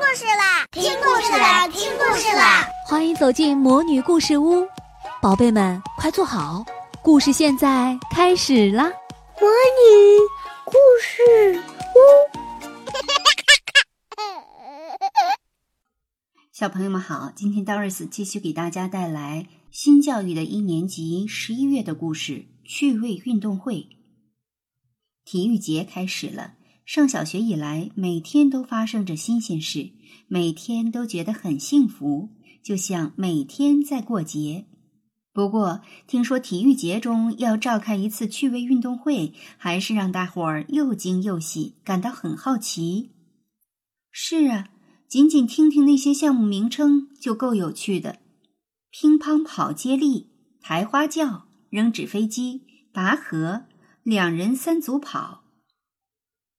故事啦！听故事啦！听故事啦！欢迎走进魔女故事屋，宝贝们快坐好，故事现在开始啦！魔女故事屋，小朋友们好，今天 Doris 继续给大家带来新教育的一年级十一月的故事——趣味运动会。体育节开始了。上小学以来，每天都发生着新鲜事，每天都觉得很幸福，就像每天在过节。不过，听说体育节中要召开一次趣味运动会，还是让大伙儿又惊又喜，感到很好奇。是啊，仅仅听听那些项目名称就够有趣的：乒乓跑接力、抬花轿、扔纸飞机、拔河、两人三组跑。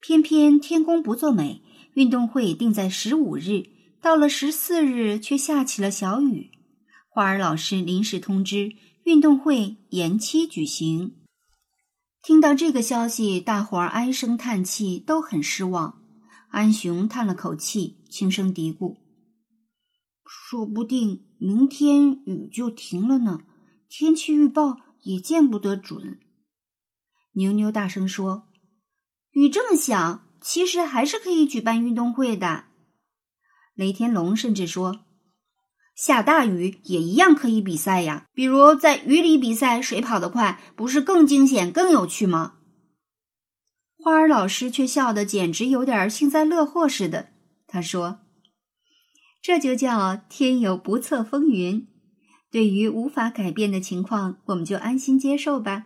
偏偏天公不作美，运动会定在十五日，到了十四日却下起了小雨。花儿老师临时通知运动会延期举行。听到这个消息，大伙儿唉声叹气，都很失望。安雄叹了口气，轻声嘀咕：“说不定明天雨就停了呢，天气预报也见不得准。”牛牛大声说。雨这么小，其实还是可以举办运动会的。雷天龙甚至说：“下大雨也一样可以比赛呀，比如在雨里比赛，谁跑得快，不是更惊险、更有趣吗？”花儿老师却笑得简直有点幸灾乐祸似的。他说：“这就叫天有不测风云。对于无法改变的情况，我们就安心接受吧。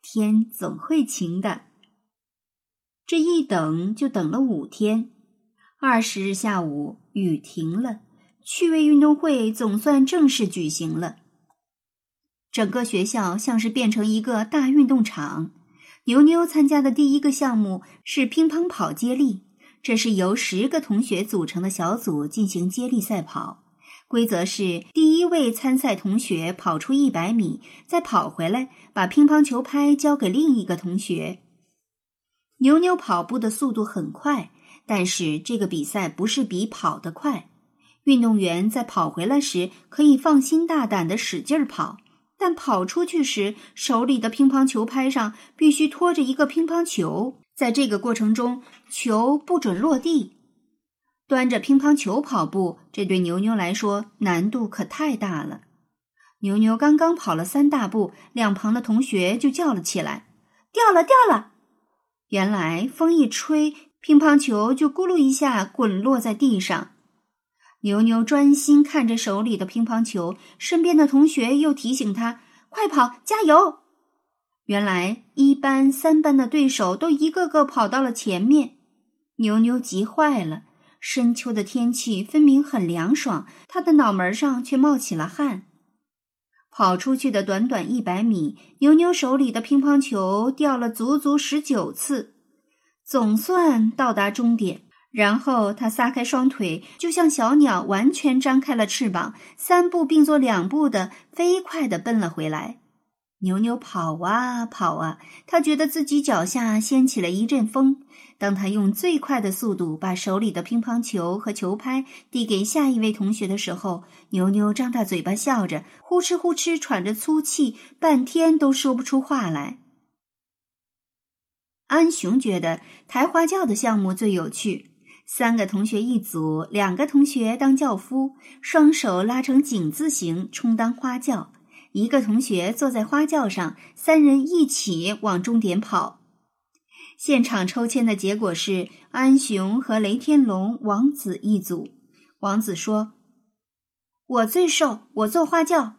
天总会晴的。”这一等就等了五天，二十日下午雨停了，趣味运动会总算正式举行了。整个学校像是变成一个大运动场。牛牛参加的第一个项目是乒乓跑接力，这是由十个同学组成的小组进行接力赛跑。规则是：第一位参赛同学跑出一百米，再跑回来，把乒乓球拍交给另一个同学。牛牛跑步的速度很快，但是这个比赛不是比跑得快。运动员在跑回来时可以放心大胆的使劲儿跑，但跑出去时手里的乒乓球拍上必须拖着一个乒乓球，在这个过程中球不准落地。端着乒乓球跑步，这对牛牛来说难度可太大了。牛牛刚刚跑了三大步，两旁的同学就叫了起来：“掉了，掉了！”原来风一吹，乒乓球就咕噜一下滚落在地上。牛牛专心看着手里的乒乓球，身边的同学又提醒他：“快跑，加油！”原来一班、三班的对手都一个个跑到了前面。牛牛急坏了。深秋的天气分明很凉爽，他的脑门上却冒起了汗。跑出去的短短一百米，牛牛手里的乒乓球掉了足足十九次，总算到达终点。然后他撒开双腿，就像小鸟完全张开了翅膀，三步并作两步的飞快地奔了回来。牛牛跑啊跑啊，他觉得自己脚下掀起了一阵风。当他用最快的速度把手里的乒乓球和球拍递给下一位同学的时候，牛牛张大嘴巴笑着，呼哧呼哧喘着粗气，半天都说不出话来。安雄觉得抬花轿的项目最有趣，三个同学一组，两个同学当轿夫，双手拉成井字形充当花轿，一个同学坐在花轿上，三人一起往终点跑。现场抽签的结果是安雄和雷天龙、王子一组。王子说：“我最瘦，我坐花轿。”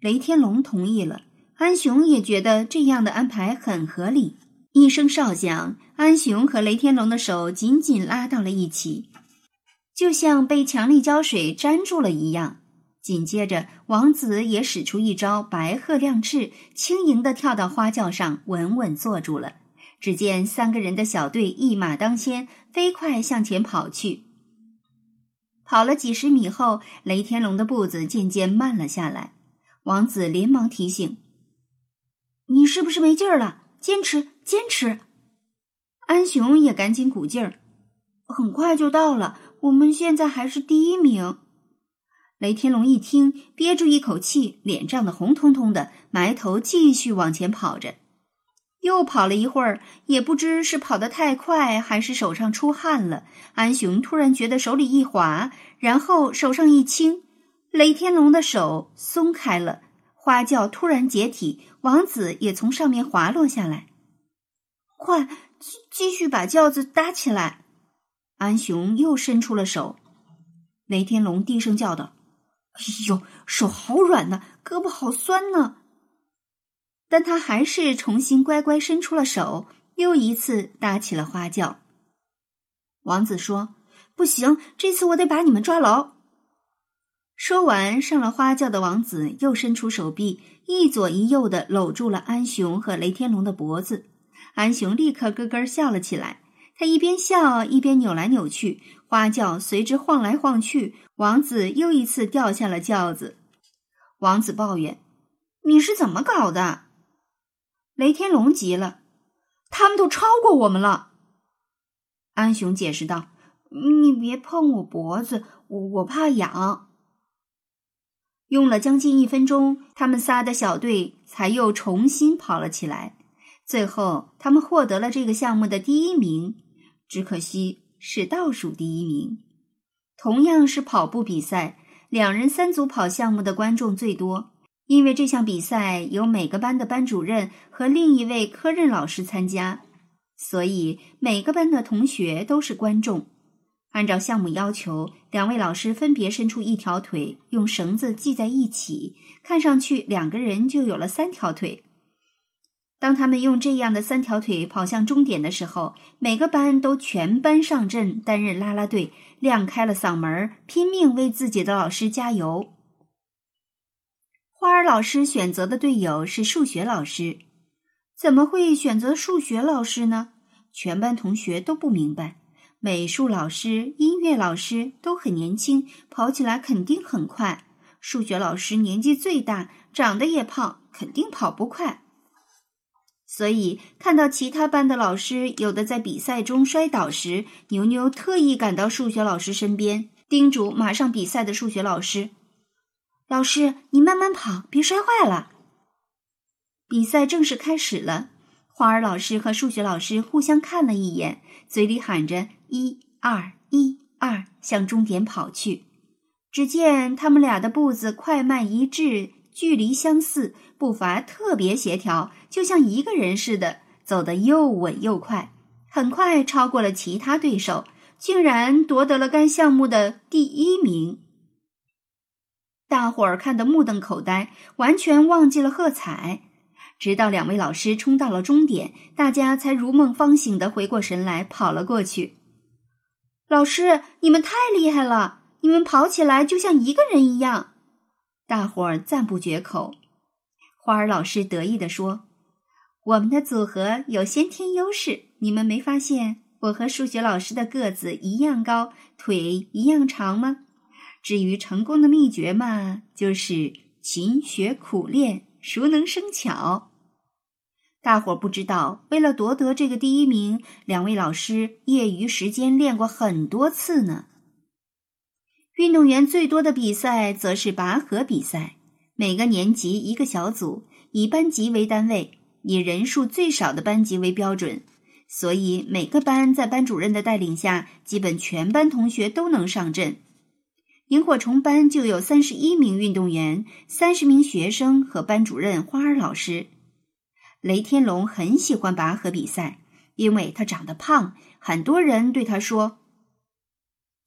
雷天龙同意了。安雄也觉得这样的安排很合理。一声哨响，安雄和雷天龙的手紧紧拉到了一起，就像被强力胶水粘住了一样。紧接着，王子也使出一招白鹤亮翅，轻盈地跳到花轿上，稳稳坐住了。只见三个人的小队一马当先，飞快向前跑去。跑了几十米后，雷天龙的步子渐渐慢了下来。王子连忙提醒：“你是不是没劲儿了？坚持，坚持！”安雄也赶紧鼓劲儿：“很快就到了，我们现在还是第一名。雷天龙一听，憋住一口气，脸涨得红彤彤的，埋头继续往前跑着。又跑了一会儿，也不知是跑得太快，还是手上出汗了。安雄突然觉得手里一滑，然后手上一轻，雷天龙的手松开了，花轿突然解体，王子也从上面滑落下来。快，继继续把轿子搭起来！安雄又伸出了手。雷天龙低声叫道：“哎呦，手好软呐，胳膊好酸呢。”但他还是重新乖乖伸出了手，又一次搭起了花轿。王子说：“不行，这次我得把你们抓牢。”说完，上了花轿的王子又伸出手臂，一左一右的搂住了安雄和雷天龙的脖子。安雄立刻咯咯笑了起来，他一边笑一边扭来扭去，花轿随之晃来晃去。王子又一次掉下了轿子。王子抱怨：“你是怎么搞的？”雷天龙急了，他们都超过我们了。安雄解释道：“你别碰我脖子，我我怕痒。”用了将近一分钟，他们仨的小队才又重新跑了起来。最后，他们获得了这个项目的第一名，只可惜是倒数第一名。同样是跑步比赛，两人三组跑项目的观众最多。因为这项比赛由每个班的班主任和另一位科任老师参加，所以每个班的同学都是观众。按照项目要求，两位老师分别伸出一条腿，用绳子系在一起，看上去两个人就有了三条腿。当他们用这样的三条腿跑向终点的时候，每个班都全班上阵担任啦啦队，亮开了嗓门，拼命为自己的老师加油。花儿老师选择的队友是数学老师，怎么会选择数学老师呢？全班同学都不明白。美术老师、音乐老师都很年轻，跑起来肯定很快。数学老师年纪最大，长得也胖，肯定跑不快。所以看到其他班的老师有的在比赛中摔倒时，牛牛特意赶到数学老师身边，叮嘱马上比赛的数学老师。老师，你慢慢跑，别摔坏了。比赛正式开始了，花儿老师和数学老师互相看了一眼，嘴里喊着“一二一二”，向终点跑去。只见他们俩的步子快慢一致，距离相似，步伐特别协调，就像一个人似的，走得又稳又快，很快超过了其他对手，竟然夺得了该项目的第一名。大伙儿看得目瞪口呆，完全忘记了喝彩。直到两位老师冲到了终点，大家才如梦方醒的回过神来，跑了过去。老师，你们太厉害了！你们跑起来就像一个人一样。大伙儿赞不绝口。花儿老师得意地说：“我们的组合有先天优势，你们没发现我和数学老师的个子一样高，腿一样长吗？”至于成功的秘诀嘛，就是勤学苦练，熟能生巧。大伙儿不知道，为了夺得这个第一名，两位老师业余时间练过很多次呢。运动员最多的比赛则是拔河比赛，每个年级一个小组，以班级为单位，以人数最少的班级为标准，所以每个班在班主任的带领下，基本全班同学都能上阵。萤火虫班就有三十一名运动员，三十名学生和班主任花儿老师。雷天龙很喜欢拔河比赛，因为他长得胖，很多人对他说：“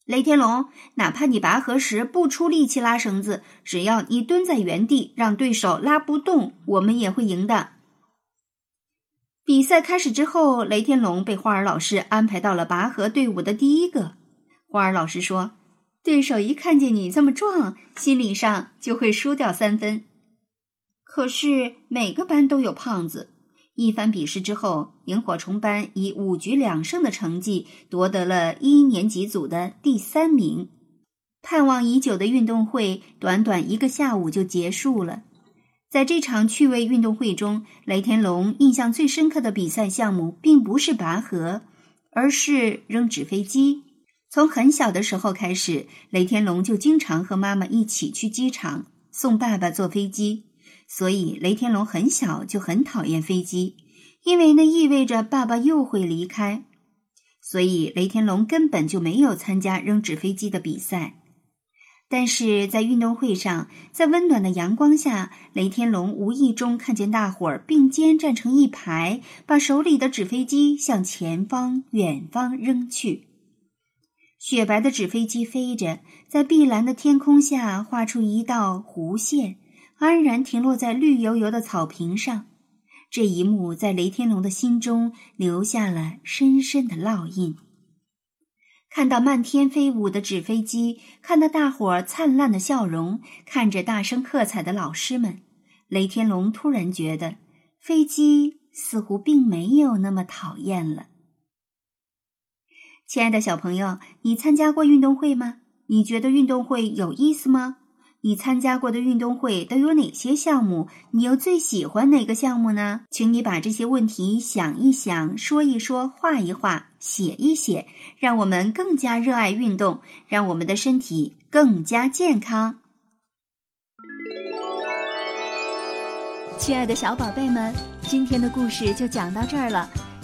雷天龙，哪怕你拔河时不出力气拉绳子，只要你蹲在原地让对手拉不动，我们也会赢的。”比赛开始之后，雷天龙被花儿老师安排到了拔河队伍的第一个。花儿老师说。对手一看见你这么壮，心理上就会输掉三分。可是每个班都有胖子。一番比试之后，萤火虫班以五局两胜的成绩夺得了一年级组的第三名。盼望已久的运动会短短一个下午就结束了。在这场趣味运动会中，雷天龙印象最深刻的比赛项目并不是拔河，而是扔纸飞机。从很小的时候开始，雷天龙就经常和妈妈一起去机场送爸爸坐飞机，所以雷天龙很小就很讨厌飞机，因为那意味着爸爸又会离开。所以雷天龙根本就没有参加扔纸飞机的比赛。但是在运动会上，在温暖的阳光下，雷天龙无意中看见大伙儿并肩站成一排，把手里的纸飞机向前方、远方扔去。雪白的纸飞机飞着，在碧蓝的天空下画出一道弧线，安然停落在绿油油的草坪上。这一幕在雷天龙的心中留下了深深的烙印。看到漫天飞舞的纸飞机，看到大伙儿灿烂的笑容，看着大声喝彩的老师们，雷天龙突然觉得飞机似乎并没有那么讨厌了。亲爱的小朋友，你参加过运动会吗？你觉得运动会有意思吗？你参加过的运动会都有哪些项目？你又最喜欢哪个项目呢？请你把这些问题想一想，说一说，画一画，写一写，让我们更加热爱运动，让我们的身体更加健康。亲爱的小宝贝们，今天的故事就讲到这儿了。